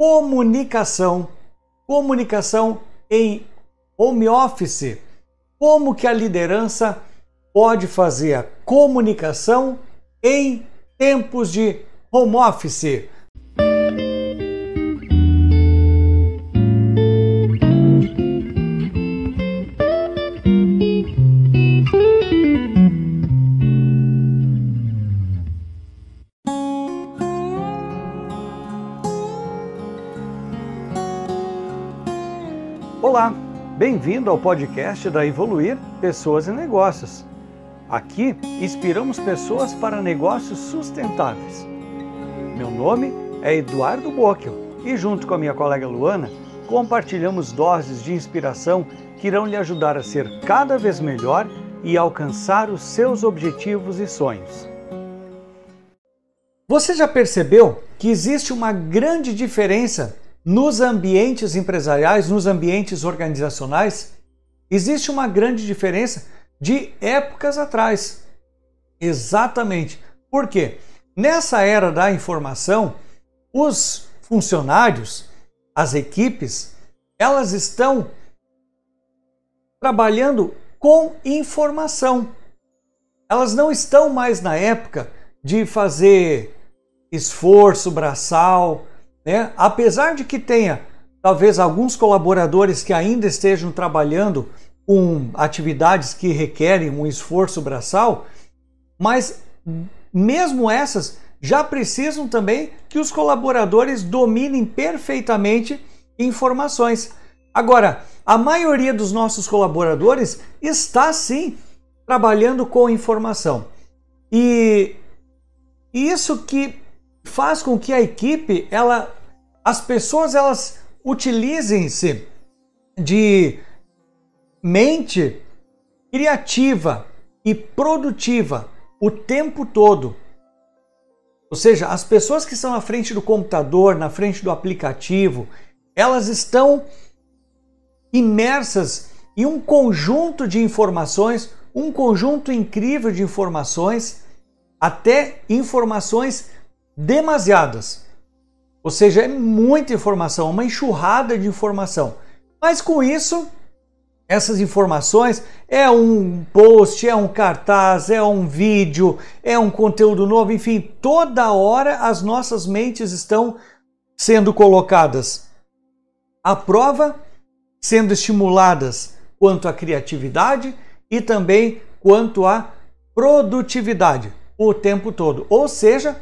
comunicação. Comunicação em home office. Como que a liderança pode fazer a comunicação em tempos de home office? Bem-vindo ao podcast da Evoluir Pessoas e Negócios. Aqui inspiramos pessoas para negócios sustentáveis. Meu nome é Eduardo Bockel e, junto com a minha colega Luana, compartilhamos doses de inspiração que irão lhe ajudar a ser cada vez melhor e alcançar os seus objetivos e sonhos. Você já percebeu que existe uma grande diferença nos ambientes empresariais, nos ambientes organizacionais, existe uma grande diferença de épocas atrás. Exatamente. Por quê? Nessa era da informação, os funcionários, as equipes, elas estão trabalhando com informação. Elas não estão mais na época de fazer esforço braçal, né? Apesar de que tenha talvez alguns colaboradores que ainda estejam trabalhando com atividades que requerem um esforço braçal, mas mesmo essas já precisam também que os colaboradores dominem perfeitamente informações. Agora, a maioria dos nossos colaboradores está sim trabalhando com informação. E isso que faz com que a equipe, ela, as pessoas, elas utilizem-se de mente criativa e produtiva o tempo todo. Ou seja, as pessoas que estão na frente do computador, na frente do aplicativo, elas estão imersas em um conjunto de informações, um conjunto incrível de informações, até informações demasiadas. Ou seja, é muita informação, uma enxurrada de informação. Mas com isso, essas informações é um post, é um cartaz, é um vídeo, é um conteúdo novo, enfim, toda hora as nossas mentes estão sendo colocadas à prova, sendo estimuladas quanto à criatividade e também quanto à produtividade o tempo todo. Ou seja,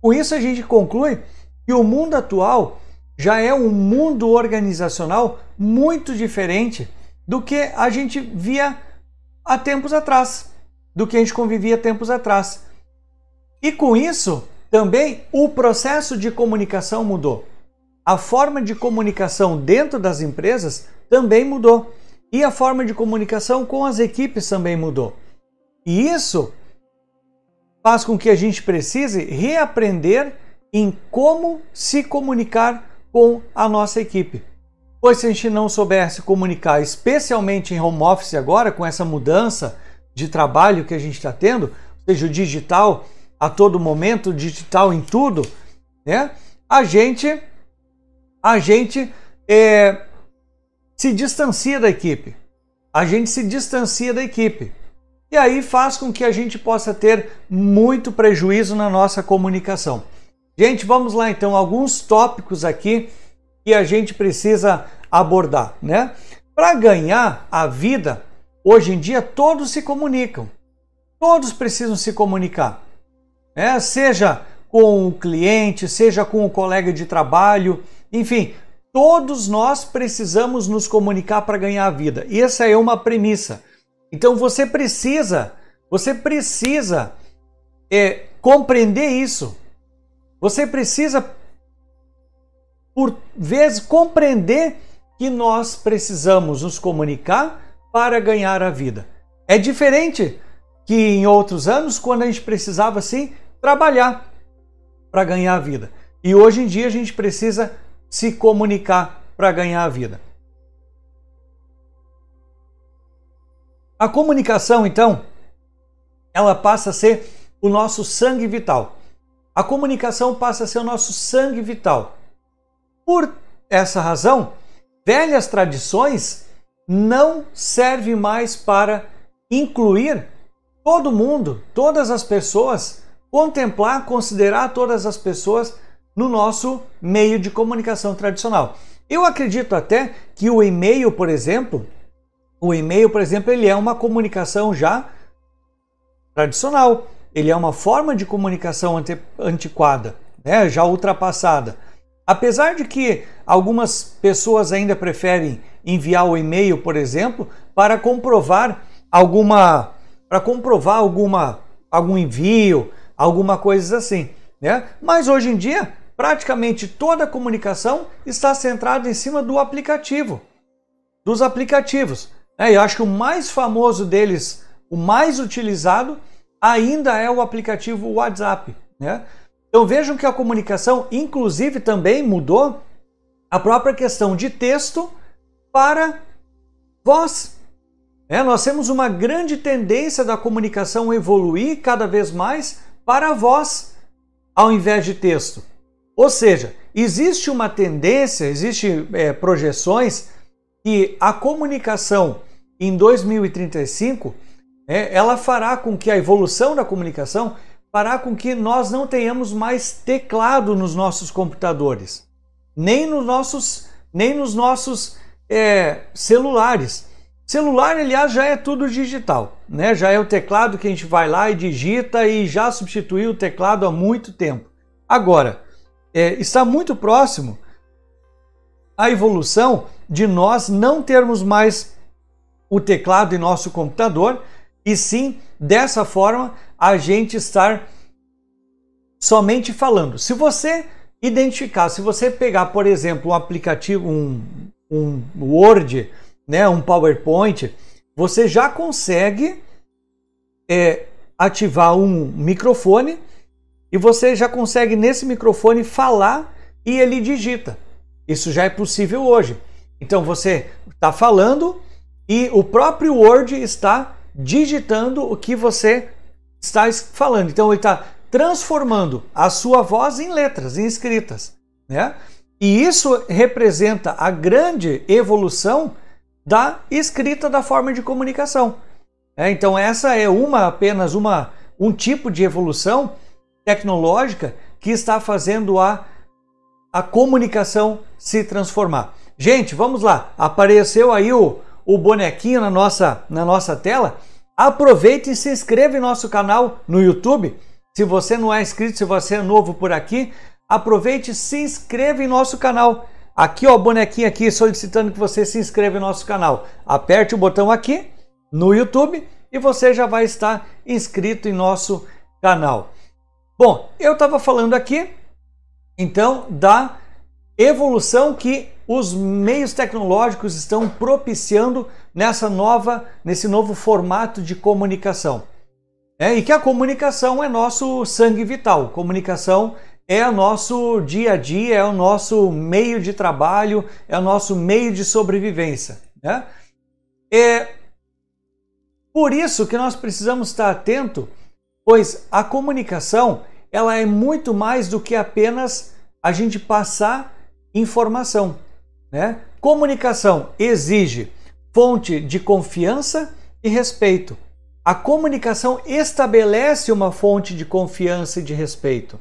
com isso, a gente conclui que o mundo atual já é um mundo organizacional muito diferente do que a gente via há tempos atrás, do que a gente convivia tempos atrás. E com isso, também o processo de comunicação mudou. A forma de comunicação dentro das empresas também mudou. E a forma de comunicação com as equipes também mudou. E isso faz com que a gente precise reaprender em como se comunicar com a nossa equipe. Pois se a gente não soubesse comunicar, especialmente em home office agora, com essa mudança de trabalho que a gente está tendo, seja, o digital a todo momento, digital em tudo, né? A gente, a gente é, se distancia da equipe. A gente se distancia da equipe e aí faz com que a gente possa ter muito prejuízo na nossa comunicação. Gente, vamos lá então, alguns tópicos aqui que a gente precisa abordar, né? Para ganhar a vida, hoje em dia todos se comunicam. Todos precisam se comunicar. Né? Seja com o cliente, seja com o colega de trabalho, enfim, todos nós precisamos nos comunicar para ganhar a vida. E essa é uma premissa. Então você precisa, você precisa é, compreender isso. Você precisa, por vezes, compreender que nós precisamos nos comunicar para ganhar a vida. É diferente que em outros anos, quando a gente precisava sim trabalhar para ganhar a vida. E hoje em dia a gente precisa se comunicar para ganhar a vida. A comunicação, então, ela passa a ser o nosso sangue vital. A comunicação passa a ser o nosso sangue vital. Por essa razão, velhas tradições não servem mais para incluir todo mundo, todas as pessoas, contemplar, considerar todas as pessoas no nosso meio de comunicação tradicional. Eu acredito até que o e-mail, por exemplo, o e-mail, por exemplo, ele é uma comunicação já tradicional. Ele é uma forma de comunicação antiquada, né? já ultrapassada. Apesar de que algumas pessoas ainda preferem enviar o e-mail, por exemplo, para comprovar alguma para comprovar alguma algum envio, alguma coisa assim, né? Mas hoje em dia, praticamente toda a comunicação está centrada em cima do aplicativo, dos aplicativos. Né? Eu acho que o mais famoso deles, o mais utilizado, ainda é o aplicativo WhatsApp, né? Então vejam que a comunicação, inclusive, também mudou a própria questão de texto para voz. É, nós temos uma grande tendência da comunicação evoluir cada vez mais para voz, ao invés de texto. Ou seja, existe uma tendência, existe é, projeções que a comunicação em 2035 é, ela fará com que a evolução da comunicação fará com que nós não tenhamos mais teclado nos nossos computadores, nem nos nossos, nem nos nossos é, celulares. Celular, aliás, já é tudo digital, né? Já é o teclado que a gente vai lá e digita e já substituiu o teclado há muito tempo. Agora, é, está muito próximo a evolução de nós não termos mais o teclado em nosso computador e sim dessa forma a gente estar somente falando. Se você identificar, se você pegar, por exemplo, um aplicativo, um, um Word, né, um PowerPoint, você já consegue é, ativar um microfone e você já consegue nesse microfone falar e ele digita. Isso já é possível hoje. Então você está falando e o próprio Word está digitando o que você está falando. Então ele está transformando a sua voz em letras, em escritas, né? E isso representa a grande evolução da escrita da forma de comunicação. É, então essa é uma apenas uma um tipo de evolução tecnológica que está fazendo a a comunicação se transformar. Gente, vamos lá. Apareceu aí o, o bonequinho na nossa, na nossa tela. Aproveite e se inscreva em nosso canal no YouTube. Se você não é inscrito, se você é novo por aqui, aproveite e se inscreva em nosso canal. Aqui, ó, bonequinho aqui solicitando que você se inscreva em nosso canal. Aperte o botão aqui no YouTube e você já vai estar inscrito em nosso canal. Bom, eu estava falando aqui então da evolução que os meios tecnológicos estão propiciando nessa nova, nesse novo formato de comunicação. É, e que a comunicação é nosso sangue vital. Comunicação é o nosso dia a dia, é o nosso meio de trabalho, é o nosso meio de sobrevivência. Né? É por isso que nós precisamos estar atento, pois a comunicação ela é muito mais do que apenas a gente passar informação. Né? Comunicação exige fonte de confiança e respeito. A comunicação estabelece uma fonte de confiança e de respeito.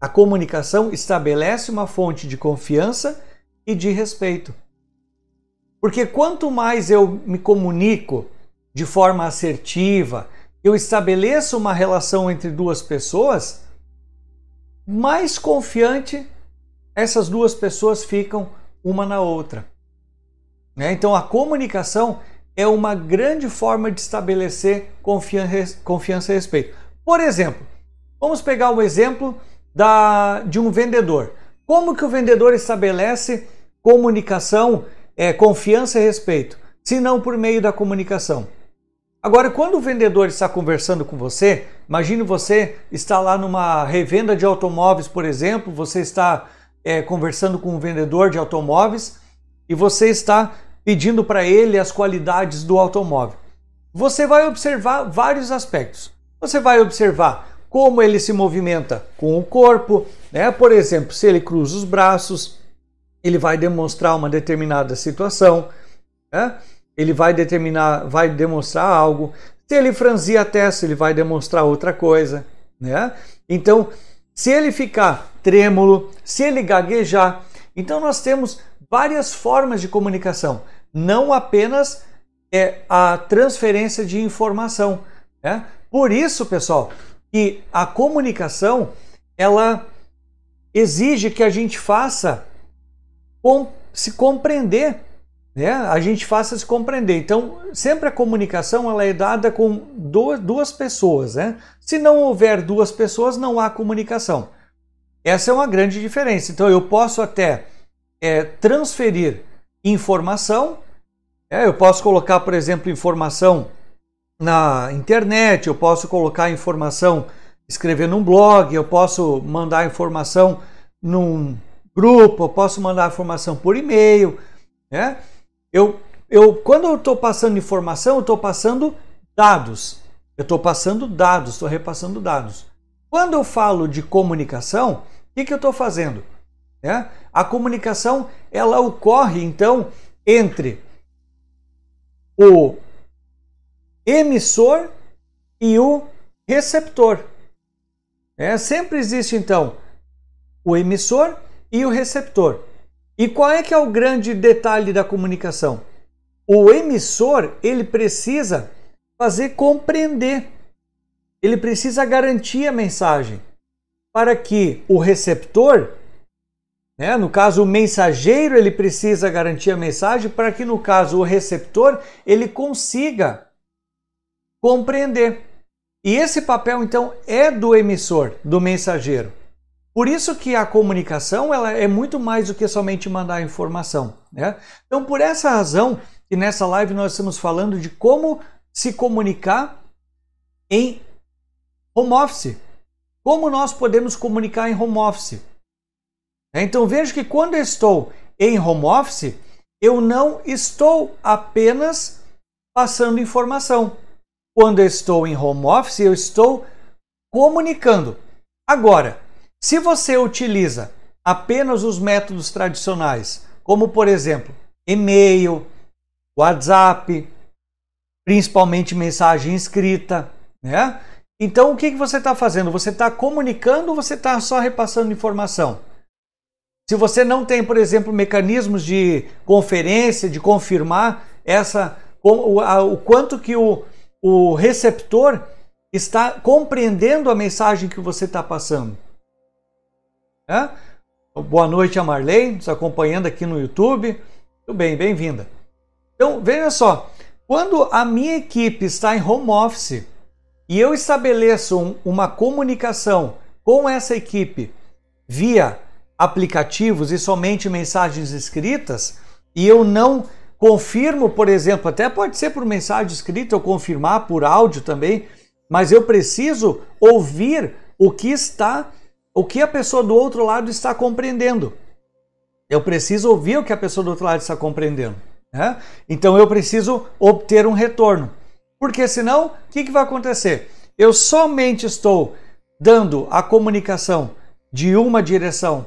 A comunicação estabelece uma fonte de confiança e de respeito. Porque quanto mais eu me comunico de forma assertiva, eu estabeleço uma relação entre duas pessoas, mais confiante essas duas pessoas ficam uma na outra. Né? Então a comunicação é uma grande forma de estabelecer confiança, confiança e respeito. Por exemplo, vamos pegar o exemplo da, de um vendedor. Como que o vendedor estabelece comunicação, é, confiança e respeito? Se não por meio da comunicação. Agora, quando o vendedor está conversando com você, imagine você está lá numa revenda de automóveis, por exemplo, você está é, conversando com um vendedor de automóveis e você está pedindo para ele as qualidades do automóvel. Você vai observar vários aspectos. Você vai observar como ele se movimenta com o corpo, né? Por exemplo, se ele cruza os braços, ele vai demonstrar uma determinada situação, né? Ele vai determinar, vai demonstrar algo. Se ele franzir a testa, ele vai demonstrar outra coisa, né? Então, se ele ficar trêmulo, se ele gaguejar, então nós temos várias formas de comunicação, não apenas é a transferência de informação. Né? Por isso, pessoal, que a comunicação ela exige que a gente faça com, se compreender, né? A gente faça se compreender. Então, sempre a comunicação ela é dada com duas, pessoas, né? Se não houver duas pessoas, não há comunicação. Essa é uma grande diferença. Então, eu posso até é, transferir informação, é, eu posso colocar, por exemplo, informação na internet, eu posso colocar informação, escrever num blog, eu posso mandar informação num grupo, eu posso mandar informação por e-mail. Né? Eu, eu, quando eu estou passando informação, eu estou passando dados. Eu estou passando dados, estou repassando dados. Quando eu falo de comunicação, o que, que eu estou fazendo? É? A comunicação ela ocorre então entre o emissor e o receptor. É, sempre existe então o emissor e o receptor. E qual é que é o grande detalhe da comunicação? O emissor, ele precisa fazer compreender. Ele precisa garantir a mensagem para que o receptor, né, no caso o mensageiro, ele precisa garantir a mensagem para que no caso o receptor, ele consiga compreender. E esse papel então é do emissor, do mensageiro. Por isso que a comunicação ela é muito mais do que somente mandar informação. Né? Então, por essa razão, que nessa live nós estamos falando de como se comunicar em home office. Como nós podemos comunicar em home office? Então veja que quando estou em home office, eu não estou apenas passando informação. Quando estou em home office, eu estou comunicando. Agora, se você utiliza apenas os métodos tradicionais, como por exemplo, e-mail, WhatsApp, principalmente mensagem escrita, né? Então o que, você está fazendo? Você está comunicando ou você está só repassando informação? Se você não tem, por exemplo, mecanismos de conferência, de confirmar essa o, o quanto que o, o receptor está compreendendo a mensagem que você está passando. Né? Boa noite a Marlene, nos acompanhando aqui no YouTube. Tudo bem, bem-vinda. Então, veja só, quando a minha equipe está em home office e eu estabeleço um, uma comunicação com essa equipe via aplicativos e somente mensagens escritas, e eu não confirmo, por exemplo, até pode ser por mensagem escrita ou confirmar por áudio também, mas eu preciso ouvir o que está o que a pessoa do outro lado está compreendendo. Eu preciso ouvir o que a pessoa do outro lado está compreendendo. Né? Então eu preciso obter um retorno. Porque senão, o que, que vai acontecer? Eu somente estou dando a comunicação de uma direção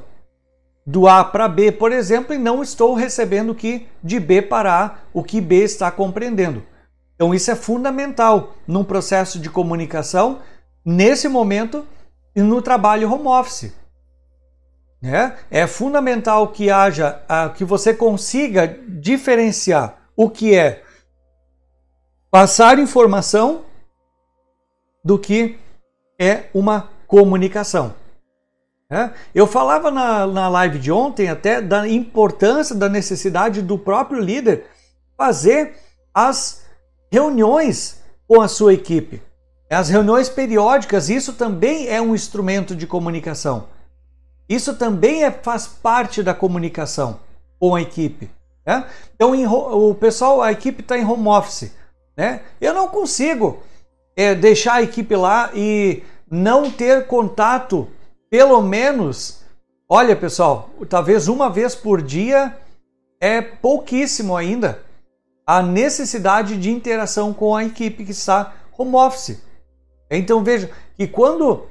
do A para B, por exemplo, e não estou recebendo que de B para A o que B está compreendendo. Então isso é fundamental num processo de comunicação. Nesse momento, no trabalho home office. Né? É fundamental que haja, que você consiga diferenciar o que é passar informação do que é uma comunicação. Né? Eu falava na, na live de ontem até da importância, da necessidade do próprio líder fazer as reuniões com a sua equipe. As reuniões periódicas, isso também é um instrumento de comunicação. Isso também é, faz parte da comunicação com a equipe. Né? Então, em, o pessoal, a equipe está em home office. Né? Eu não consigo é, deixar a equipe lá e não ter contato, pelo menos. Olha, pessoal, talvez uma vez por dia é pouquíssimo ainda a necessidade de interação com a equipe que está home office. Então veja que quando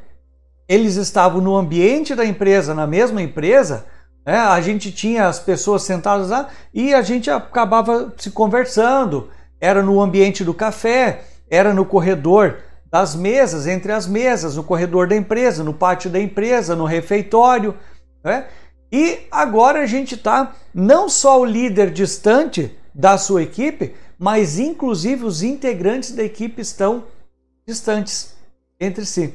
eles estavam no ambiente da empresa, na mesma empresa, né? a gente tinha as pessoas sentadas lá e a gente acabava se conversando. Era no ambiente do café, era no corredor das mesas, entre as mesas, no corredor da empresa, no pátio da empresa, no refeitório. Né? E agora a gente está não só o líder distante da sua equipe, mas inclusive os integrantes da equipe estão distantes entre si.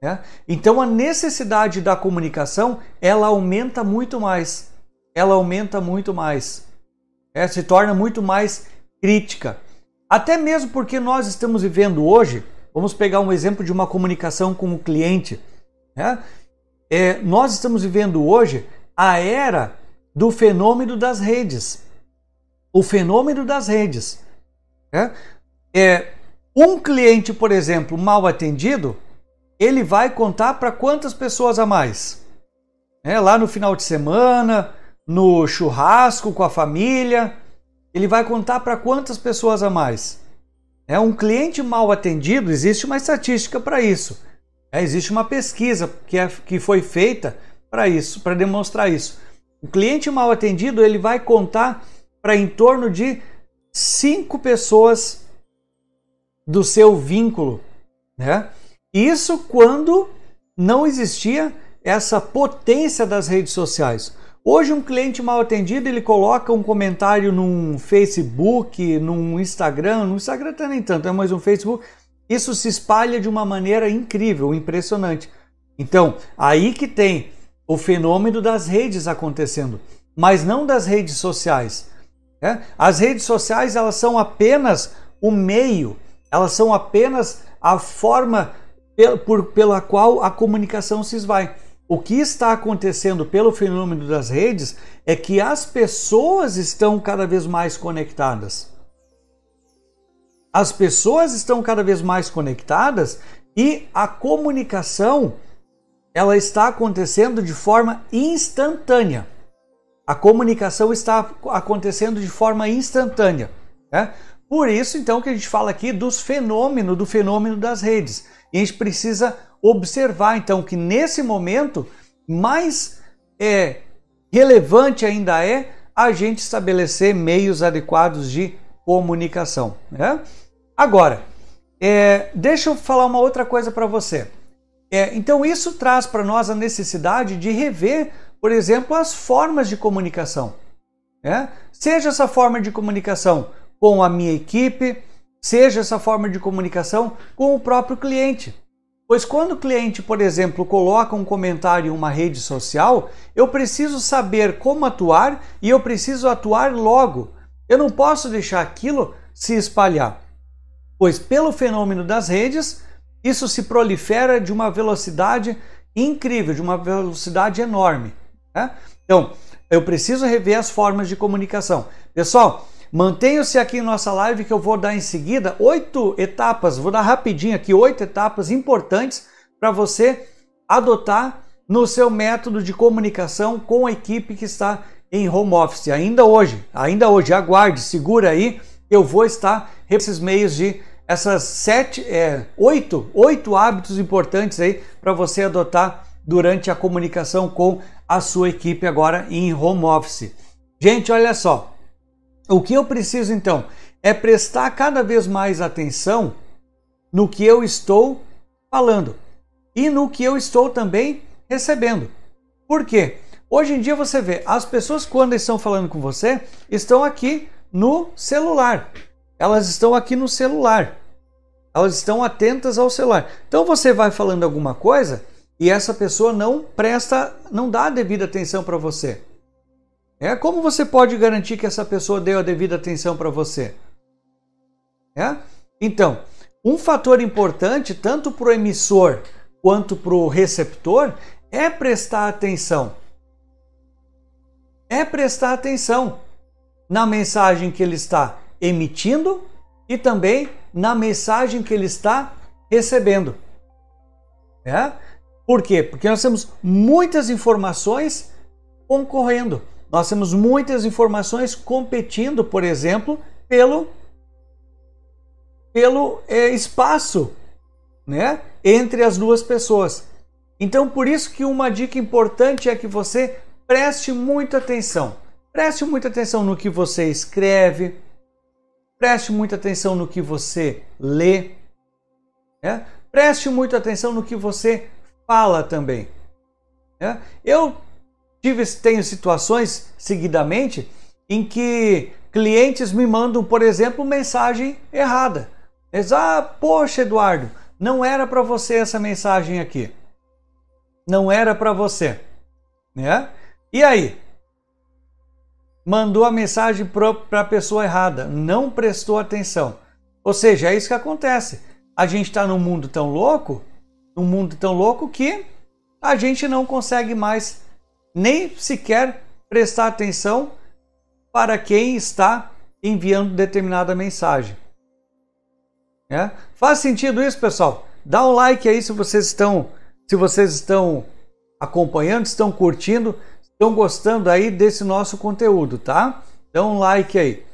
É? Então a necessidade da comunicação ela aumenta muito mais, ela aumenta muito mais, é, se torna muito mais crítica. Até mesmo porque nós estamos vivendo hoje, vamos pegar um exemplo de uma comunicação com o cliente. É? É, nós estamos vivendo hoje a era do fenômeno das redes. O fenômeno das redes. É? é um cliente, por exemplo, mal atendido, ele vai contar para quantas pessoas a mais? É, lá no final de semana, no churrasco com a família, ele vai contar para quantas pessoas a mais? É um cliente mal atendido, existe uma estatística para isso. É, existe uma pesquisa que, é, que foi feita para isso, para demonstrar isso. O cliente mal atendido ele vai contar para em torno de cinco pessoas do seu vínculo, né? Isso quando não existia essa potência das redes sociais. Hoje um cliente mal atendido ele coloca um comentário num Facebook, num Instagram, no Instagram até nem tanto, é mais um Facebook. Isso se espalha de uma maneira incrível, impressionante. Então, aí que tem o fenômeno das redes acontecendo, mas não das redes sociais. Né? As redes sociais elas são apenas o meio, elas são apenas a forma por, pela qual a comunicação se esvai. O que está acontecendo pelo fenômeno das redes é que as pessoas estão cada vez mais conectadas. As pessoas estão cada vez mais conectadas e a comunicação ela está acontecendo de forma instantânea. A comunicação está acontecendo de forma instantânea. Né? Por isso, então, que a gente fala aqui dos fenômenos, do fenômeno das redes. E a gente precisa observar, então, que nesse momento, mais é, relevante ainda é a gente estabelecer meios adequados de comunicação. Né? Agora, é, deixa eu falar uma outra coisa para você. É, então, isso traz para nós a necessidade de rever, por exemplo, as formas de comunicação. Né? Seja essa forma de comunicação com a minha equipe, seja essa forma de comunicação com o próprio cliente. Pois quando o cliente, por exemplo, coloca um comentário em uma rede social, eu preciso saber como atuar e eu preciso atuar logo. Eu não posso deixar aquilo se espalhar. Pois pelo fenômeno das redes, isso se prolifera de uma velocidade incrível, de uma velocidade enorme. Né? Então, eu preciso rever as formas de comunicação. Pessoal, Mantenham-se aqui em nossa live que eu vou dar em seguida oito etapas, vou dar rapidinho aqui oito etapas importantes para você adotar no seu método de comunicação com a equipe que está em home office. Ainda hoje, ainda hoje, aguarde, segura aí, eu vou estar esses meios de essas sete, é, oito, oito hábitos importantes aí para você adotar durante a comunicação com a sua equipe agora em home office. Gente, olha só, o que eu preciso então é prestar cada vez mais atenção no que eu estou falando e no que eu estou também recebendo. Por quê? Hoje em dia você vê, as pessoas quando estão falando com você estão aqui no celular. Elas estão aqui no celular. Elas estão atentas ao celular. Então você vai falando alguma coisa e essa pessoa não presta, não dá a devida atenção para você. É como você pode garantir que essa pessoa deu a devida atenção para você? É? Então, um fator importante tanto para o emissor quanto para o receptor é prestar atenção. É prestar atenção na mensagem que ele está emitindo e também na mensagem que ele está recebendo. É? Por quê? Porque nós temos muitas informações concorrendo. Nós temos muitas informações competindo, por exemplo, pelo, pelo é, espaço né, entre as duas pessoas. Então, por isso que uma dica importante é que você preste muita atenção. Preste muita atenção no que você escreve, preste muita atenção no que você lê, né? preste muita atenção no que você fala também. Né? Eu tive, tenho situações seguidamente em que clientes me mandam, por exemplo, mensagem errada. Eles, ah, poxa, Eduardo, não era para você essa mensagem aqui. Não era para você. Né? E aí? Mandou a mensagem para a pessoa errada, não prestou atenção. Ou seja, é isso que acontece. A gente está num mundo tão louco, num mundo tão louco que a gente não consegue mais nem sequer prestar atenção para quem está enviando determinada mensagem. É? Faz sentido isso, pessoal? Dá um like aí se vocês estão, se vocês estão acompanhando, estão curtindo, estão gostando aí desse nosso conteúdo, tá? Dá um like aí.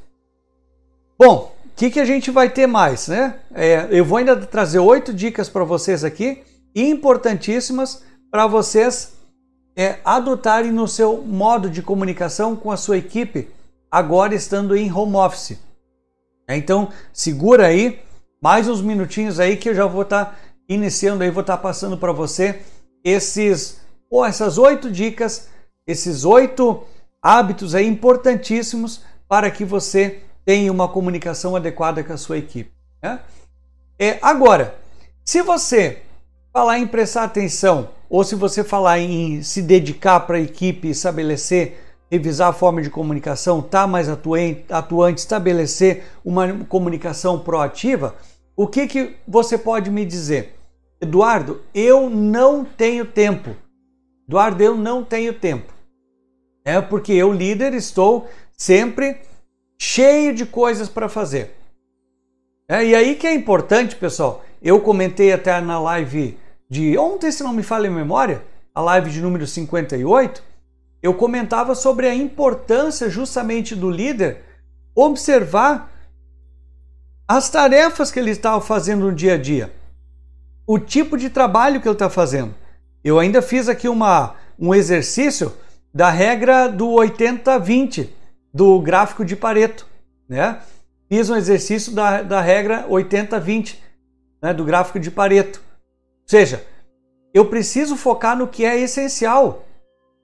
Bom, o que, que a gente vai ter mais, né? É, eu vou ainda trazer oito dicas para vocês aqui, importantíssimas para vocês é, adotarem no seu modo de comunicação com a sua equipe agora estando em home office. É, então, segura aí mais uns minutinhos aí que eu já vou estar tá iniciando aí, vou estar tá passando para você esses, ou essas oito dicas, esses oito hábitos aí importantíssimos para que você tenha uma comunicação adequada com a sua equipe. Né? É, agora, se você falar em prestar atenção ou se você falar em se dedicar para a equipe, estabelecer revisar a forma de comunicação, estar tá mais atuante, atuante, estabelecer uma comunicação proativa, o que, que você pode me dizer? Eduardo, eu não tenho tempo. Eduardo, eu não tenho tempo. É porque eu, líder, estou sempre cheio de coisas para fazer. É, e aí que é importante, pessoal. Eu comentei até na live de ontem, se não me falha a memória, a live de número 58, eu comentava sobre a importância justamente do líder observar as tarefas que ele está fazendo no dia a dia, o tipo de trabalho que ele está fazendo. Eu ainda fiz aqui uma, um exercício da regra do 80-20 do gráfico de Pareto, né? Fiz um exercício da, da regra 80-20 né, do gráfico de Pareto. Seja, eu preciso focar no que é essencial.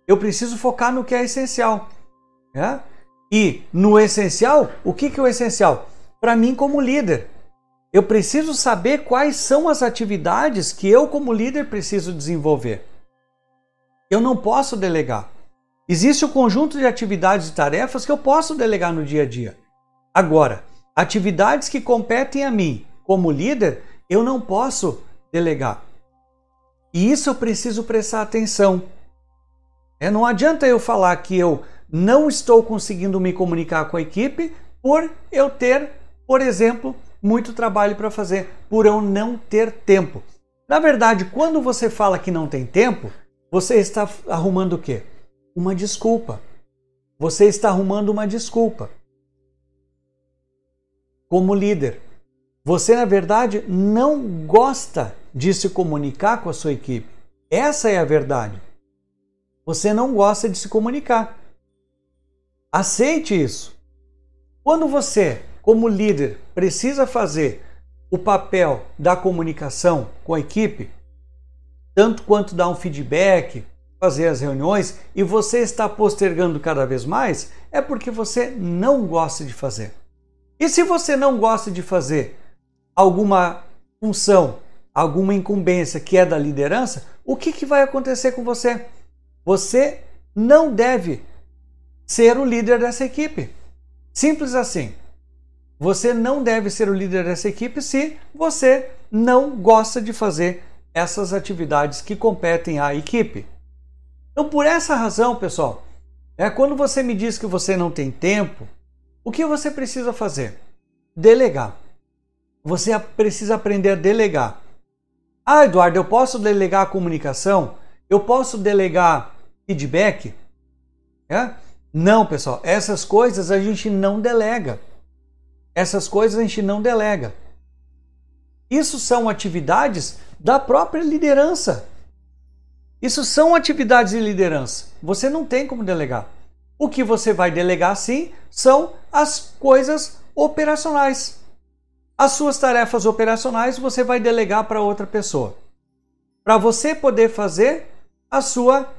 Eu preciso focar no que é essencial. Né? E no essencial, o que, que é o essencial? Para mim, como líder, eu preciso saber quais são as atividades que eu, como líder, preciso desenvolver. Eu não posso delegar. Existe o um conjunto de atividades e tarefas que eu posso delegar no dia a dia. Agora, atividades que competem a mim como líder, eu não posso delegar. E isso eu preciso prestar atenção. É, não adianta eu falar que eu não estou conseguindo me comunicar com a equipe por eu ter, por exemplo, muito trabalho para fazer, por eu não ter tempo. Na verdade, quando você fala que não tem tempo, você está arrumando o quê? Uma desculpa. Você está arrumando uma desculpa. Como líder, você na verdade não gosta de se comunicar com a sua equipe. Essa é a verdade. Você não gosta de se comunicar. Aceite isso. Quando você, como líder, precisa fazer o papel da comunicação com a equipe, tanto quanto dar um feedback, fazer as reuniões, e você está postergando cada vez mais, é porque você não gosta de fazer. E se você não gosta de fazer alguma função, alguma incumbência que é da liderança, o que, que vai acontecer com você? Você não deve ser o líder dessa equipe. Simples assim. Você não deve ser o líder dessa equipe se você não gosta de fazer essas atividades que competem à equipe. Então, por essa razão, pessoal, é quando você me diz que você não tem tempo, o que você precisa fazer? Delegar. Você precisa aprender a delegar. Ah, Eduardo, eu posso delegar a comunicação? Eu posso delegar feedback? É? Não, pessoal, essas coisas a gente não delega. Essas coisas a gente não delega. Isso são atividades da própria liderança. Isso são atividades de liderança. Você não tem como delegar. O que você vai delegar sim são as coisas operacionais. As suas tarefas operacionais você vai delegar para outra pessoa. Para você poder fazer a sua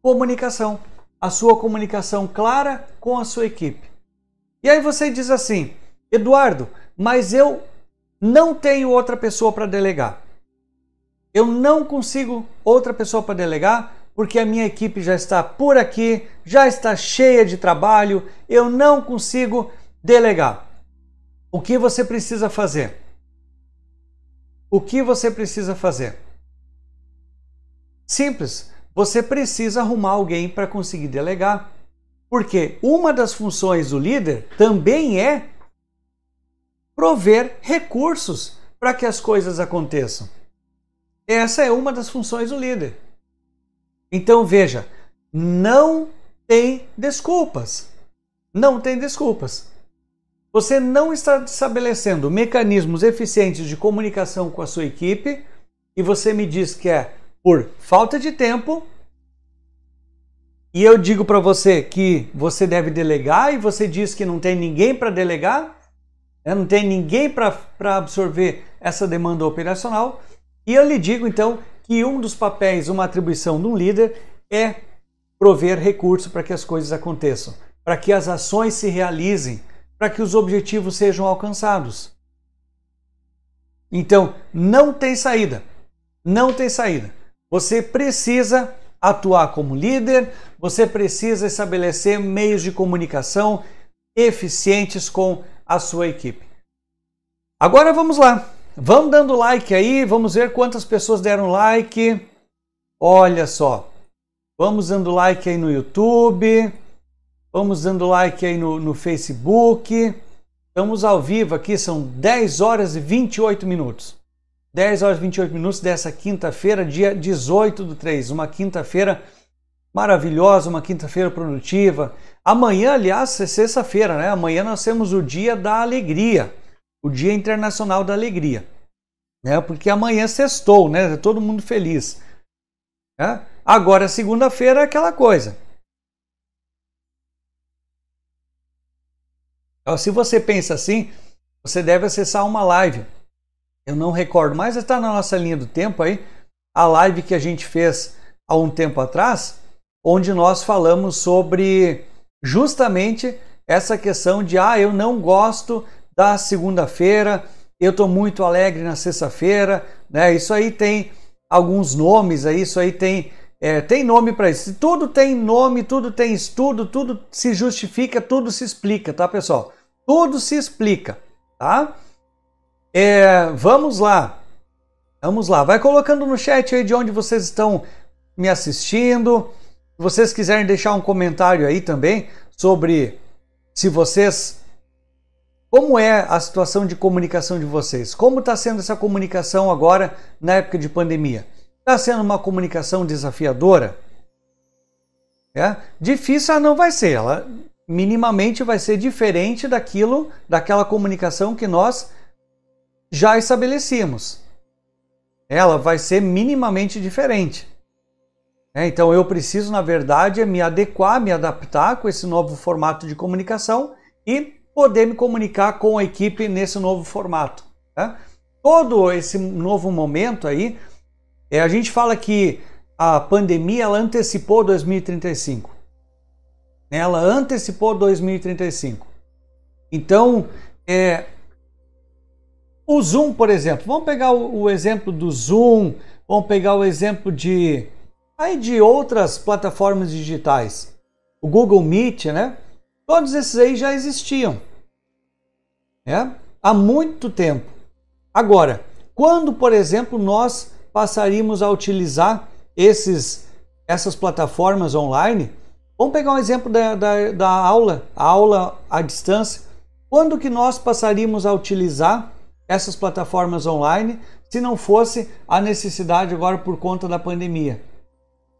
comunicação, a sua comunicação clara com a sua equipe. E aí você diz assim: Eduardo, mas eu não tenho outra pessoa para delegar. Eu não consigo outra pessoa para delegar porque a minha equipe já está por aqui, já está cheia de trabalho, eu não consigo delegar. O que você precisa fazer? O que você precisa fazer? Simples, você precisa arrumar alguém para conseguir delegar. Porque uma das funções do líder também é prover recursos para que as coisas aconteçam. Essa é uma das funções do líder. Então veja, não tem desculpas. Não tem desculpas. Você não está estabelecendo mecanismos eficientes de comunicação com a sua equipe e você me diz que é por falta de tempo. E eu digo para você que você deve delegar e você diz que não tem ninguém para delegar, né? não tem ninguém para absorver essa demanda operacional. E eu lhe digo então que um dos papéis, uma atribuição de um líder é prover recurso para que as coisas aconteçam, para que as ações se realizem, para que os objetivos sejam alcançados. Então, não tem saída. Não tem saída. Você precisa atuar como líder, você precisa estabelecer meios de comunicação eficientes com a sua equipe. Agora vamos lá. Vamos dando like aí, vamos ver quantas pessoas deram like. Olha só. Vamos dando like aí no YouTube. Vamos dando like aí no, no Facebook. Estamos ao vivo aqui, são 10 horas e 28 minutos. 10 horas e 28 minutos dessa quinta-feira, dia 18 do 3. Uma quinta-feira maravilhosa, uma quinta-feira produtiva. Amanhã, aliás, é sexta-feira, né? Amanhã nós temos o Dia da Alegria o Dia Internacional da Alegria, né? Porque amanhã sextou, né? Todo mundo feliz. Né? Agora, segunda-feira é aquela coisa. Se você pensa assim, você deve acessar uma live. Eu não recordo, mas está na nossa linha do tempo aí, a live que a gente fez há um tempo atrás, onde nós falamos sobre justamente essa questão de ah, eu não gosto da segunda-feira, eu estou muito alegre na sexta-feira, né? Isso aí tem alguns nomes aí, isso aí tem, é, tem nome para isso. Tudo tem nome, tudo tem estudo, tudo se justifica, tudo se explica, tá, pessoal? Tudo se explica, tá? É, vamos lá. Vamos lá. Vai colocando no chat aí de onde vocês estão me assistindo. Se vocês quiserem deixar um comentário aí também sobre se vocês como é a situação de comunicação de vocês? Como está sendo essa comunicação agora na época de pandemia? Está sendo uma comunicação desafiadora? É? Difícil ela não vai ser, ela minimamente vai ser diferente daquilo, daquela comunicação que nós já estabelecíamos. Ela vai ser minimamente diferente. É, então eu preciso, na verdade, me adequar, me adaptar com esse novo formato de comunicação e poder me comunicar com a equipe nesse novo formato. Tá? Todo esse novo momento aí, é, a gente fala que a pandemia ela antecipou 2035. Ela antecipou 2035. Então, é, o Zoom, por exemplo, vamos pegar o, o, exemplo do Zoom, vamos pegar o exemplo de aí de outras plataformas digitais, o Google Meet, né? Todos esses aí já existiam né? há muito tempo. Agora, quando, por exemplo, nós passaríamos a utilizar esses, essas plataformas online, vamos pegar um exemplo da, da, da aula, a aula à distância. Quando que nós passaríamos a utilizar essas plataformas online se não fosse a necessidade agora por conta da pandemia?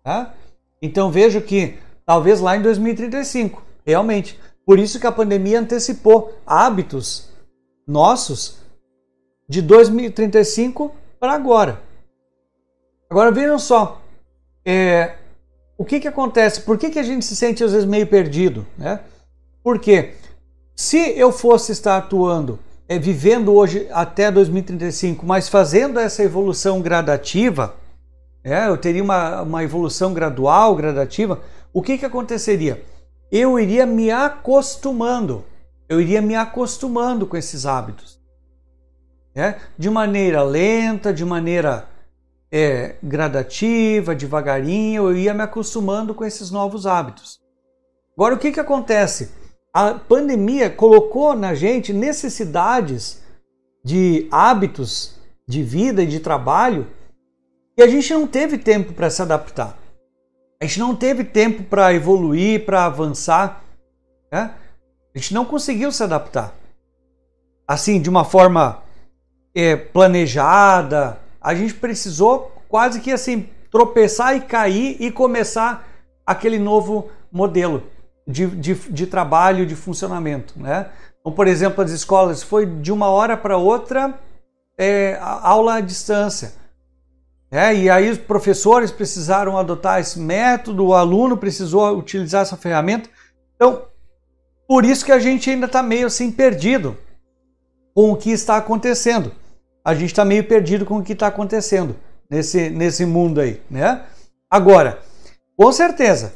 Tá? Então vejo que talvez lá em 2035, realmente. Por isso que a pandemia antecipou hábitos nossos de 2035 para agora. Agora vejam só, é, o que, que acontece? Por que, que a gente se sente às vezes meio perdido? Né? Porque se eu fosse estar atuando, é, vivendo hoje até 2035, mas fazendo essa evolução gradativa, é, eu teria uma, uma evolução gradual, gradativa, o que, que aconteceria? Eu iria me acostumando, eu iria me acostumando com esses hábitos. É, de maneira lenta, de maneira é, gradativa, devagarinho, eu ia me acostumando com esses novos hábitos. Agora, o que, que acontece? A pandemia colocou na gente necessidades de hábitos de vida e de trabalho e a gente não teve tempo para se adaptar. A gente não teve tempo para evoluir, para avançar. Né? A gente não conseguiu se adaptar. Assim, de uma forma é, planejada, a gente precisou quase que assim tropeçar e cair e começar aquele novo modelo de, de, de trabalho, de funcionamento. Né? Então, por exemplo, as escolas foi de uma hora para outra é, aula à distância. É, e aí os professores precisaram adotar esse método, o aluno precisou utilizar essa ferramenta. Então, por isso que a gente ainda está meio assim perdido com o que está acontecendo a gente está meio perdido com o que está acontecendo nesse, nesse mundo aí, né? Agora, com certeza,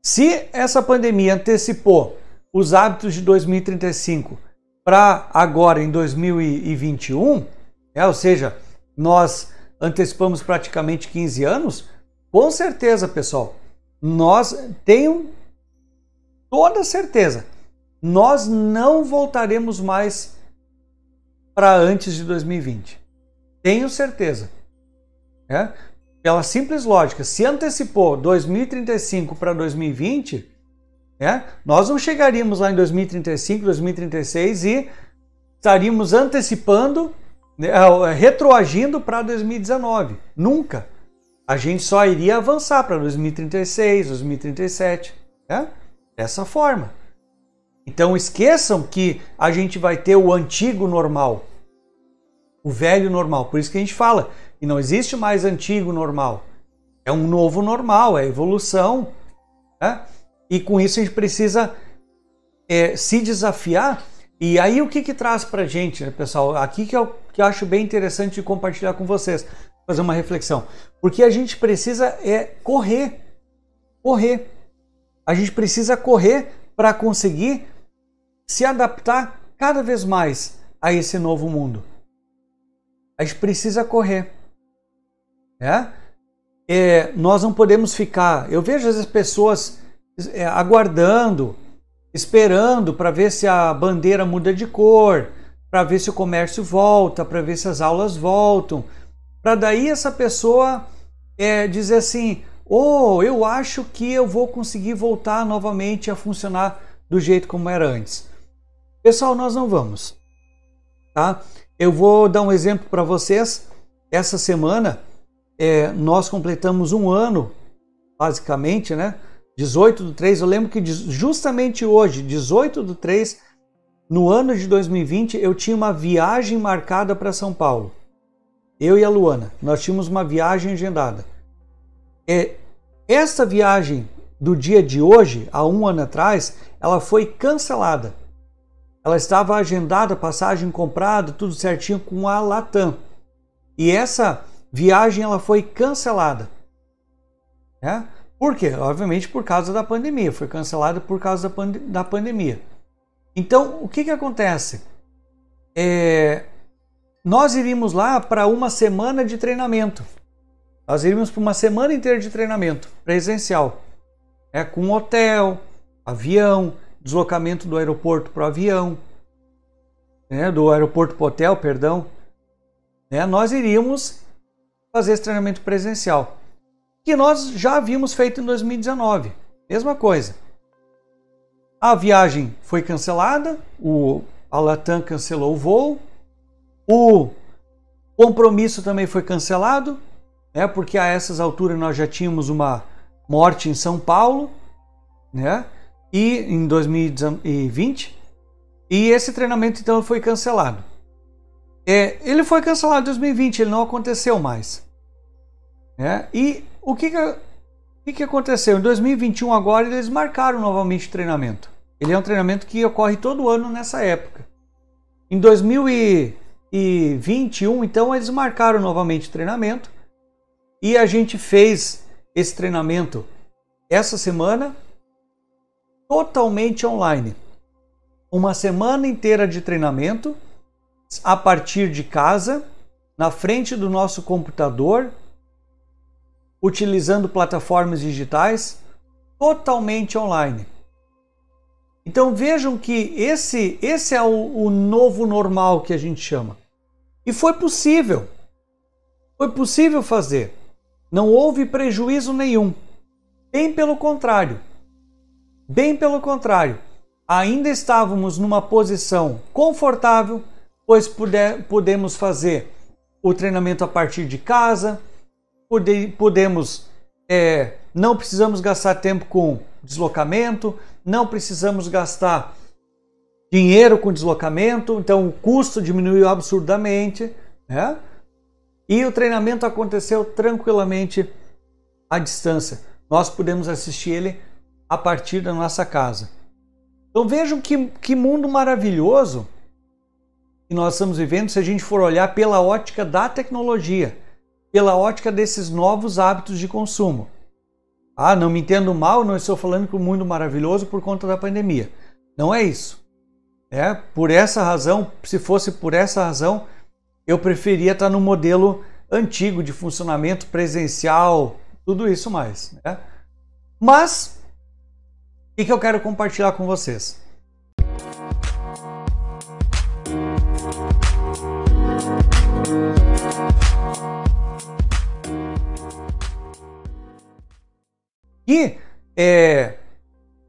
se essa pandemia antecipou os hábitos de 2035 para agora em 2021, é, ou seja, nós antecipamos praticamente 15 anos, com certeza, pessoal, nós tenho toda certeza, nós não voltaremos mais para antes de 2020. Tenho certeza. É? Pela simples lógica, se antecipou 2035 para 2020, é? nós não chegaríamos lá em 2035, 2036 e estaríamos antecipando, né, é, retroagindo para 2019. Nunca. A gente só iria avançar para 2036, 2037. É? Dessa forma. Então esqueçam que a gente vai ter o antigo normal, o velho normal. Por isso que a gente fala que não existe mais antigo normal. É um novo normal, é evolução. Né? E com isso a gente precisa é, se desafiar. E aí o que, que traz para gente, né, pessoal? Aqui que eu, que eu acho bem interessante de compartilhar com vocês, fazer uma reflexão. Porque a gente precisa é correr. Correr. A gente precisa correr para conseguir se adaptar cada vez mais a esse novo mundo. A gente precisa correr. É? É, nós não podemos ficar. Eu vejo as pessoas é, aguardando, esperando para ver se a bandeira muda de cor, para ver se o comércio volta, para ver se as aulas voltam, para daí essa pessoa é, dizer assim: oh, eu acho que eu vou conseguir voltar novamente a funcionar do jeito como era antes. Pessoal, nós não vamos. Tá? Eu vou dar um exemplo para vocês. Essa semana é, nós completamos um ano, basicamente, né? 18 do 3. Eu lembro que justamente hoje, 18 do 3, no ano de 2020, eu tinha uma viagem marcada para São Paulo. Eu e a Luana, nós tínhamos uma viagem agendada. É, essa viagem do dia de hoje, há um ano atrás, ela foi cancelada. Ela estava agendada, passagem comprada, tudo certinho com a Latam. E essa viagem ela foi cancelada. Né? Por quê? Obviamente por causa da pandemia. Foi cancelada por causa da, pand da pandemia. Então, o que, que acontece? É, nós iríamos lá para uma semana de treinamento. Nós iríamos para uma semana inteira de treinamento presencial. É, com hotel, avião, deslocamento do aeroporto para o avião, né, do aeroporto para o hotel, perdão, né, nós iríamos fazer esse treinamento presencial, que nós já havíamos feito em 2019. Mesma coisa. A viagem foi cancelada, o, a Latam cancelou o voo, o compromisso também foi cancelado, né, porque a essas alturas nós já tínhamos uma morte em São Paulo, né? e em 2020 e esse treinamento então foi cancelado. é, ele foi cancelado em 2020, ele não aconteceu mais. É, e o que que, que que aconteceu? Em 2021 agora eles marcaram novamente o treinamento. Ele é um treinamento que ocorre todo ano nessa época. Em 2021, então, eles marcaram novamente o treinamento e a gente fez esse treinamento essa semana totalmente online. Uma semana inteira de treinamento a partir de casa, na frente do nosso computador, utilizando plataformas digitais, totalmente online. Então vejam que esse, esse é o, o novo normal que a gente chama. E foi possível. Foi possível fazer. Não houve prejuízo nenhum. Bem pelo contrário. Bem pelo contrário. Ainda estávamos numa posição confortável, pois puder, podemos fazer o treinamento a partir de casa, pode, podemos, é, não precisamos gastar tempo com deslocamento, não precisamos gastar dinheiro com deslocamento, então o custo diminuiu absurdamente, né? E o treinamento aconteceu tranquilamente à distância. Nós podemos assistir ele a partir da nossa casa. Então vejam que, que mundo maravilhoso que nós estamos vivendo se a gente for olhar pela ótica da tecnologia, pela ótica desses novos hábitos de consumo. Ah, não me entendo mal, não estou falando que o mundo maravilhoso por conta da pandemia. Não é isso. É, por essa razão, se fosse por essa razão, eu preferia estar no modelo antigo de funcionamento presencial, tudo isso mais. Né? Mas, o que eu quero compartilhar com vocês? E é,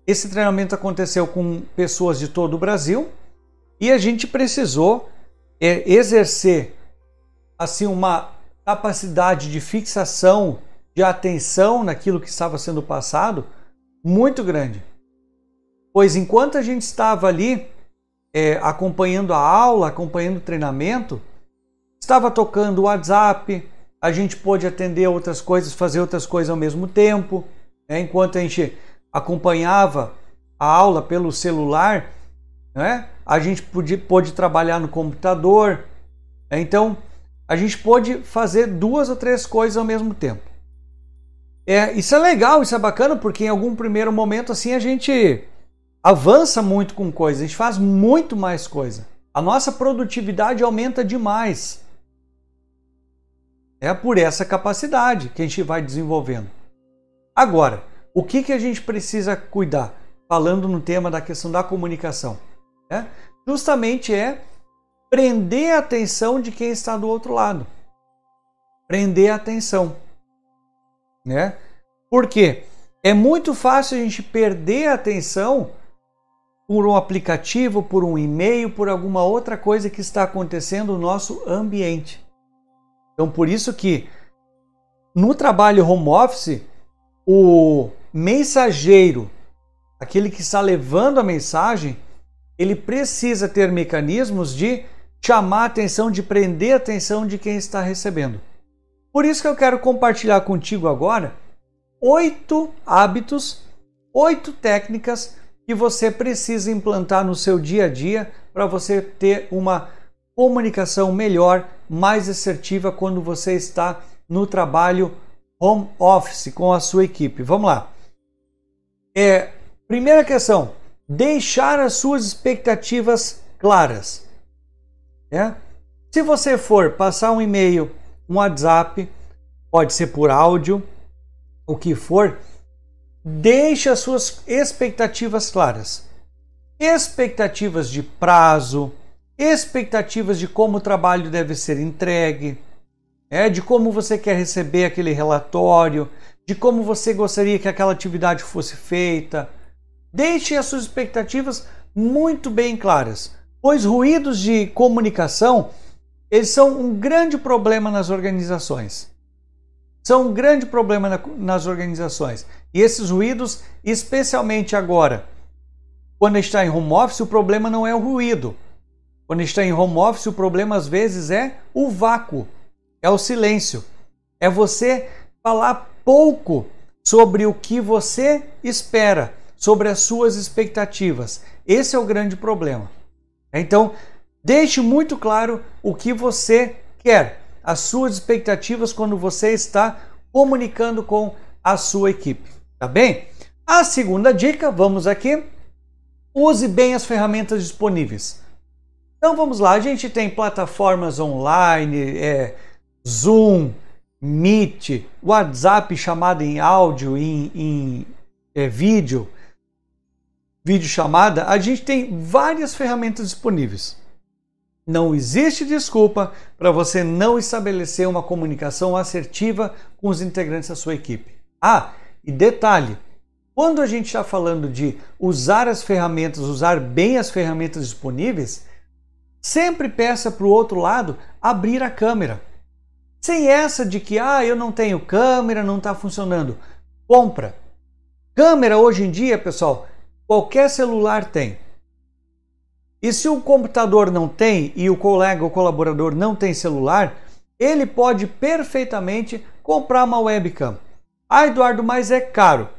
esse treinamento aconteceu com pessoas de todo o Brasil e a gente precisou é, exercer assim uma capacidade de fixação, de atenção naquilo que estava sendo passado muito grande. Pois enquanto a gente estava ali é, acompanhando a aula, acompanhando o treinamento, estava tocando o WhatsApp, a gente pôde atender outras coisas, fazer outras coisas ao mesmo tempo. Né? Enquanto a gente acompanhava a aula pelo celular, né? A gente podia, pôde trabalhar no computador. Então, a gente pôde fazer duas ou três coisas ao mesmo tempo. É, isso é legal, isso é bacana, porque em algum primeiro momento assim a gente avança muito com coisa, a gente faz muito mais coisa. A nossa produtividade aumenta demais. É por essa capacidade que a gente vai desenvolvendo. Agora, o que, que a gente precisa cuidar? Falando no tema da questão da comunicação. Né? Justamente é prender a atenção de quem está do outro lado. Prender a atenção. Né? Por quê? É muito fácil a gente perder a atenção por um aplicativo, por um e-mail, por alguma outra coisa que está acontecendo no nosso ambiente. Então, por isso que no trabalho home office, o mensageiro, aquele que está levando a mensagem, ele precisa ter mecanismos de chamar a atenção, de prender a atenção de quem está recebendo. Por isso que eu quero compartilhar contigo agora oito hábitos, oito técnicas que você precisa implantar no seu dia a dia para você ter uma comunicação melhor, mais assertiva quando você está no trabalho home office com a sua equipe. Vamos lá. É, primeira questão: deixar as suas expectativas claras. É? Se você for passar um e-mail, um WhatsApp, pode ser por áudio, o que for, deixe as suas expectativas claras. Expectativas de prazo, expectativas de como o trabalho deve ser entregue, é, de como você quer receber aquele relatório, de como você gostaria que aquela atividade fosse feita. Deixe as suas expectativas muito bem claras, pois ruídos de comunicação eles são um grande problema nas organizações. São um grande problema na, nas organizações. E esses ruídos, especialmente agora, quando está em home office, o problema não é o ruído. Quando está em home office, o problema às vezes é o vácuo, é o silêncio. É você falar pouco sobre o que você espera, sobre as suas expectativas. Esse é o grande problema. Então, deixe muito claro o que você quer, as suas expectativas quando você está comunicando com a sua equipe, tá bem? A segunda dica, vamos aqui, use bem as ferramentas disponíveis. Então vamos lá, a gente tem plataformas online, é, Zoom, Meet, WhatsApp chamada em áudio, em, em é, vídeo, vídeo chamada, a gente tem várias ferramentas disponíveis. Não existe desculpa para você não estabelecer uma comunicação assertiva com os integrantes da sua equipe. Ah, e detalhe: quando a gente está falando de usar as ferramentas, usar bem as ferramentas disponíveis, sempre peça para o outro lado abrir a câmera. Sem essa de que, ah, eu não tenho câmera, não está funcionando. Compra. Câmera hoje em dia, pessoal, qualquer celular tem. E se o computador não tem e o colega ou colaborador não tem celular, ele pode perfeitamente comprar uma webcam. Ah, Eduardo, mas é caro.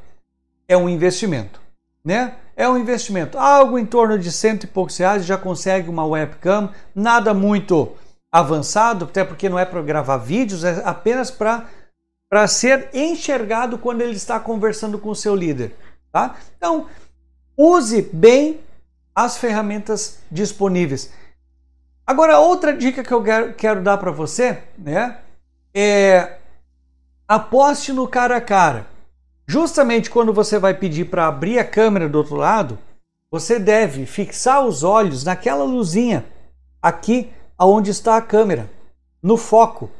É um investimento, né? É um investimento. Algo em torno de cento e poucos reais já consegue uma webcam, nada muito avançado, até porque não é para gravar vídeos, é apenas para para ser enxergado quando ele está conversando com o seu líder, tá? Então, use bem as ferramentas disponíveis. Agora, outra dica que eu quero dar para você né, é aposte no cara a cara. Justamente quando você vai pedir para abrir a câmera do outro lado, você deve fixar os olhos naquela luzinha aqui aonde está a câmera, no foco.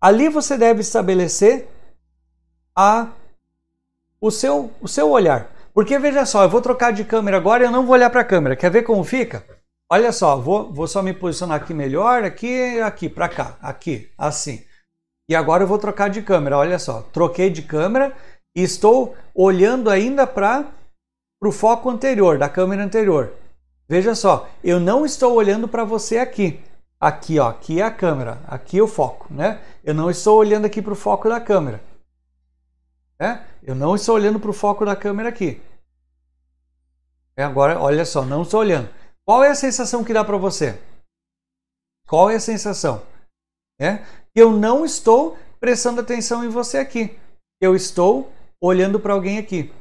Ali você deve estabelecer a, o, seu, o seu olhar. Porque veja só, eu vou trocar de câmera agora e eu não vou olhar para a câmera. Quer ver como fica? Olha só, vou, vou só me posicionar aqui melhor, aqui, aqui, para cá, aqui, assim. E agora eu vou trocar de câmera, olha só. Troquei de câmera e estou olhando ainda para o foco anterior, da câmera anterior. Veja só, eu não estou olhando para você aqui. Aqui, ó, aqui é a câmera, aqui é o foco, né? Eu não estou olhando aqui para o foco da câmera. É? Eu não estou olhando para o foco da câmera aqui. É agora, olha só, não estou olhando. Qual é a sensação que dá para você? Qual é a sensação? É? Eu não estou prestando atenção em você aqui. Eu estou olhando para alguém aqui.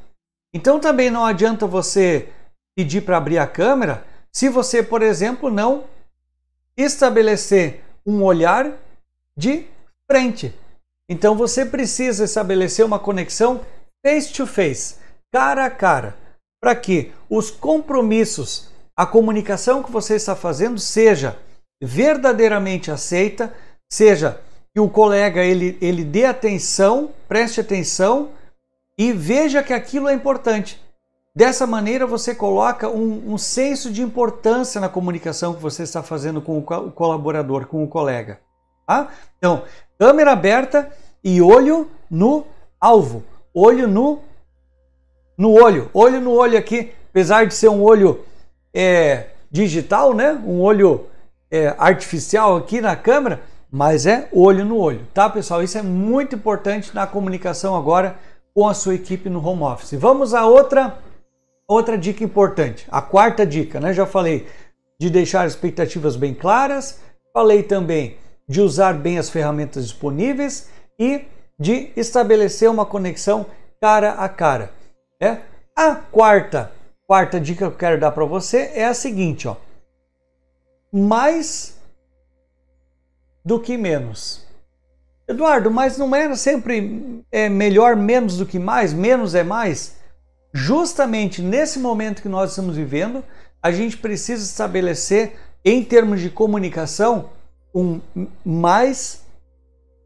Então também não adianta você pedir para abrir a câmera se você, por exemplo, não estabelecer um olhar de frente. Então você precisa estabelecer uma conexão face to face, cara a cara, para que os compromissos, a comunicação que você está fazendo seja verdadeiramente aceita, seja que o colega ele, ele dê atenção, preste atenção e veja que aquilo é importante. Dessa maneira você coloca um, um senso de importância na comunicação que você está fazendo com o colaborador, com o colega. Tá? Então, câmera aberta e olho no alvo, olho no no olho, olho no olho aqui, apesar de ser um olho é, digital, né? Um olho é, artificial aqui na câmera, mas é olho no olho, tá, pessoal? Isso é muito importante na comunicação agora com a sua equipe no home office. Vamos a outra outra dica importante, a quarta dica, né? Já falei de deixar expectativas bem claras, falei também de usar bem as ferramentas disponíveis e de estabelecer uma conexão cara a cara. É? A quarta, quarta dica que eu quero dar para você é a seguinte, ó. Mais do que menos. Eduardo, mas não era sempre é, melhor menos do que mais? Menos é mais? Justamente nesse momento que nós estamos vivendo, a gente precisa estabelecer, em termos de comunicação, um mais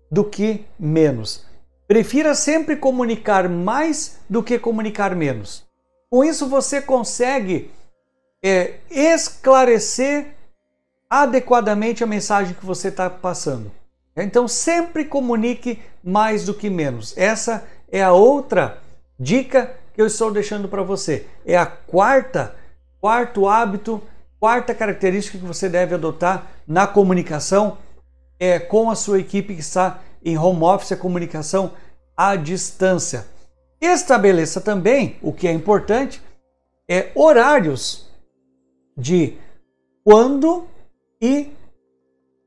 do que menos. Prefira sempre comunicar mais do que comunicar menos. Com isso, você consegue é, esclarecer adequadamente a mensagem que você está passando. Então, sempre comunique mais do que menos. Essa é a outra dica que eu estou deixando para você. É a quarta, quarto hábito Quarta característica que você deve adotar na comunicação é com a sua equipe que está em home office, a comunicação à distância. Estabeleça também, o que é importante, é horários de quando e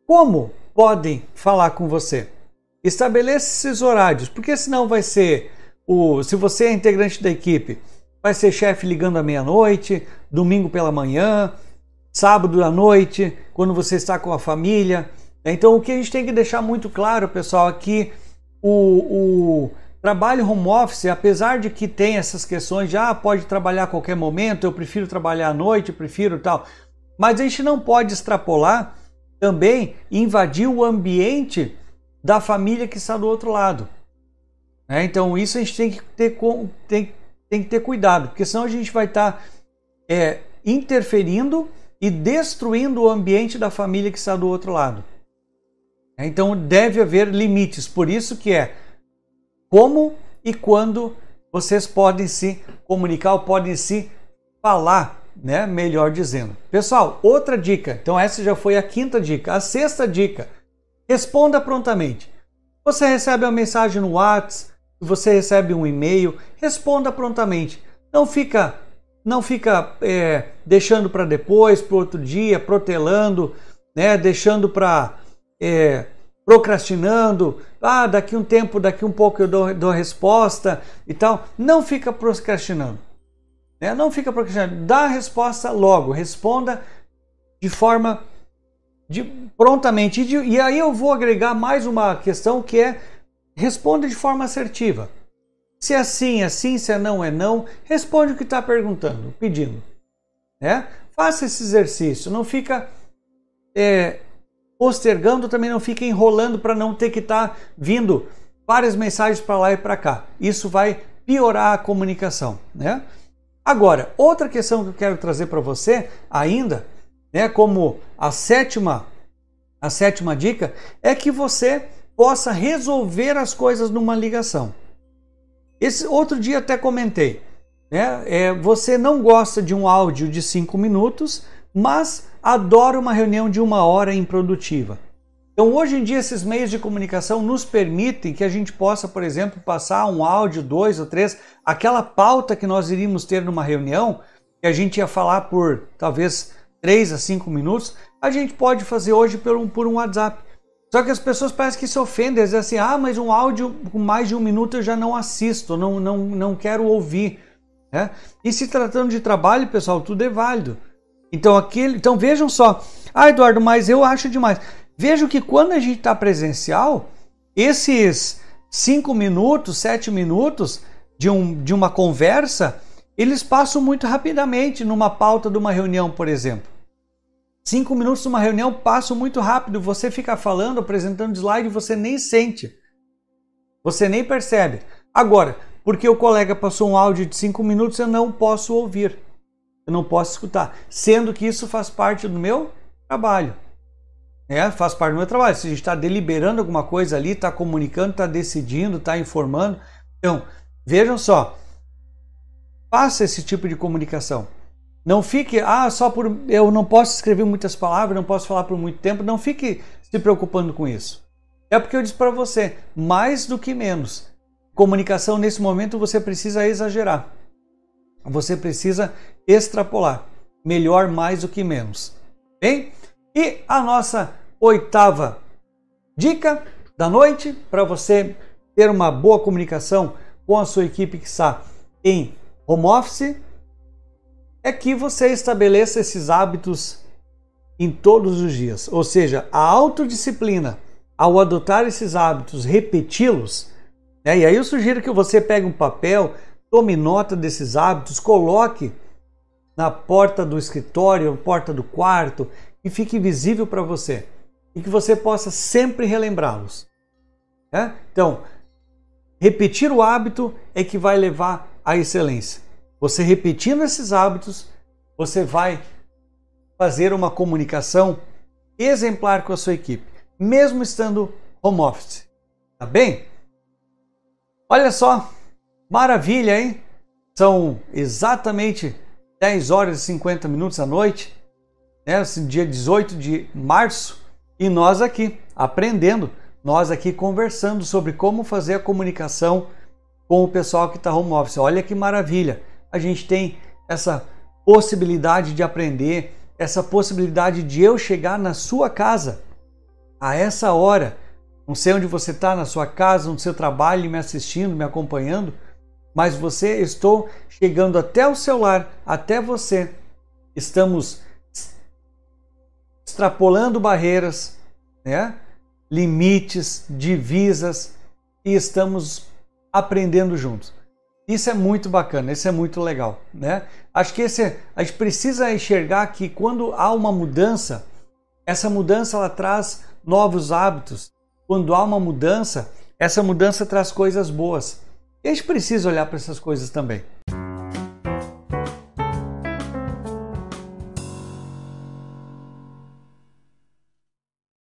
como podem falar com você. Estabeleça esses horários, porque senão vai ser o se você é integrante da equipe, vai ser chefe ligando à meia-noite, domingo pela manhã, sábado à noite, quando você está com a família. Então, o que a gente tem que deixar muito claro, pessoal, é o, o trabalho home office, apesar de que tem essas questões de ah, pode trabalhar a qualquer momento, eu prefiro trabalhar à noite, prefiro tal, mas a gente não pode extrapolar também invadir o ambiente da família que está do outro lado. É, então, isso a gente tem que ter, tem, tem que ter cuidado, porque senão a gente vai estar tá, é, interferindo e destruindo o ambiente da família que está do outro lado. É, então deve haver limites, por isso que é como e quando vocês podem se comunicar ou podem se falar, né? Melhor dizendo. Pessoal, outra dica. Então essa já foi a quinta dica. A sexta dica: responda prontamente. Você recebe uma mensagem no WhatsApp, você recebe um e-mail, responda prontamente. Não fica não fica é, deixando para depois, para outro dia, protelando, né, deixando para é, procrastinando. Ah, daqui um tempo, daqui um pouco eu dou, dou resposta e tal. Não fica procrastinando. Né? Não fica procrastinando. Dá a resposta logo. Responda de forma de, prontamente. E, de, e aí eu vou agregar mais uma questão que é responda de forma assertiva. Se é sim, é sim, se é não, é não. Responde o que está perguntando, pedindo. Né? Faça esse exercício, não fica é, postergando, também não fica enrolando para não ter que estar tá vindo várias mensagens para lá e para cá. Isso vai piorar a comunicação. Né? Agora, outra questão que eu quero trazer para você ainda, né, como a sétima, a sétima dica, é que você possa resolver as coisas numa ligação. Esse outro dia até comentei, né? É, você não gosta de um áudio de cinco minutos, mas adora uma reunião de uma hora improdutiva. Então, hoje em dia, esses meios de comunicação nos permitem que a gente possa, por exemplo, passar um áudio, dois ou três, aquela pauta que nós iríamos ter numa reunião, que a gente ia falar por talvez três a cinco minutos, a gente pode fazer hoje por um, por um WhatsApp. Só que as pessoas parecem que se ofendem, dizem assim: ah, mas um áudio com mais de um minuto eu já não assisto, não, não, não quero ouvir. Né? E se tratando de trabalho, pessoal, tudo é válido. Então, aquele, então vejam só: ah, Eduardo, mas eu acho demais. Vejam que quando a gente está presencial, esses cinco minutos, sete minutos de, um, de uma conversa, eles passam muito rapidamente numa pauta de uma reunião, por exemplo. Cinco minutos numa reunião passam muito rápido. Você fica falando, apresentando slide, você nem sente. Você nem percebe. Agora, porque o colega passou um áudio de cinco minutos, eu não posso ouvir. Eu não posso escutar. Sendo que isso faz parte do meu trabalho. É, faz parte do meu trabalho. Se a gente está deliberando alguma coisa ali, está comunicando, está decidindo, está informando. Então, vejam só. Faça esse tipo de comunicação. Não fique, ah, só por eu não posso escrever muitas palavras, não posso falar por muito tempo. Não fique se preocupando com isso. É porque eu disse para você, mais do que menos. Comunicação nesse momento você precisa exagerar. Você precisa extrapolar. Melhor mais do que menos. Bem? E a nossa oitava dica da noite para você ter uma boa comunicação com a sua equipe que está em home office é que você estabeleça esses hábitos em todos os dias. Ou seja, a autodisciplina, ao adotar esses hábitos, repeti-los, né? e aí eu sugiro que você pegue um papel, tome nota desses hábitos, coloque na porta do escritório, porta do quarto, e fique visível para você. E que você possa sempre relembrá-los. Né? Então, repetir o hábito é que vai levar à excelência. Você repetindo esses hábitos, você vai fazer uma comunicação exemplar com a sua equipe, mesmo estando home office. Tá bem? Olha só, maravilha, hein? São exatamente 10 horas e 50 minutos à noite. né, dia 18 de março, e nós aqui aprendendo, nós aqui conversando sobre como fazer a comunicação com o pessoal que está home office. Olha que maravilha! A gente tem essa possibilidade de aprender, essa possibilidade de eu chegar na sua casa a essa hora. Não sei onde você está, na sua casa, no seu trabalho, me assistindo, me acompanhando, mas você, estou chegando até o seu lar, até você. Estamos extrapolando barreiras, né? limites, divisas e estamos aprendendo juntos. Isso é muito bacana, isso é muito legal, né? Acho que esse, a gente precisa enxergar que quando há uma mudança, essa mudança ela traz novos hábitos. Quando há uma mudança, essa mudança traz coisas boas. E a gente precisa olhar para essas coisas também.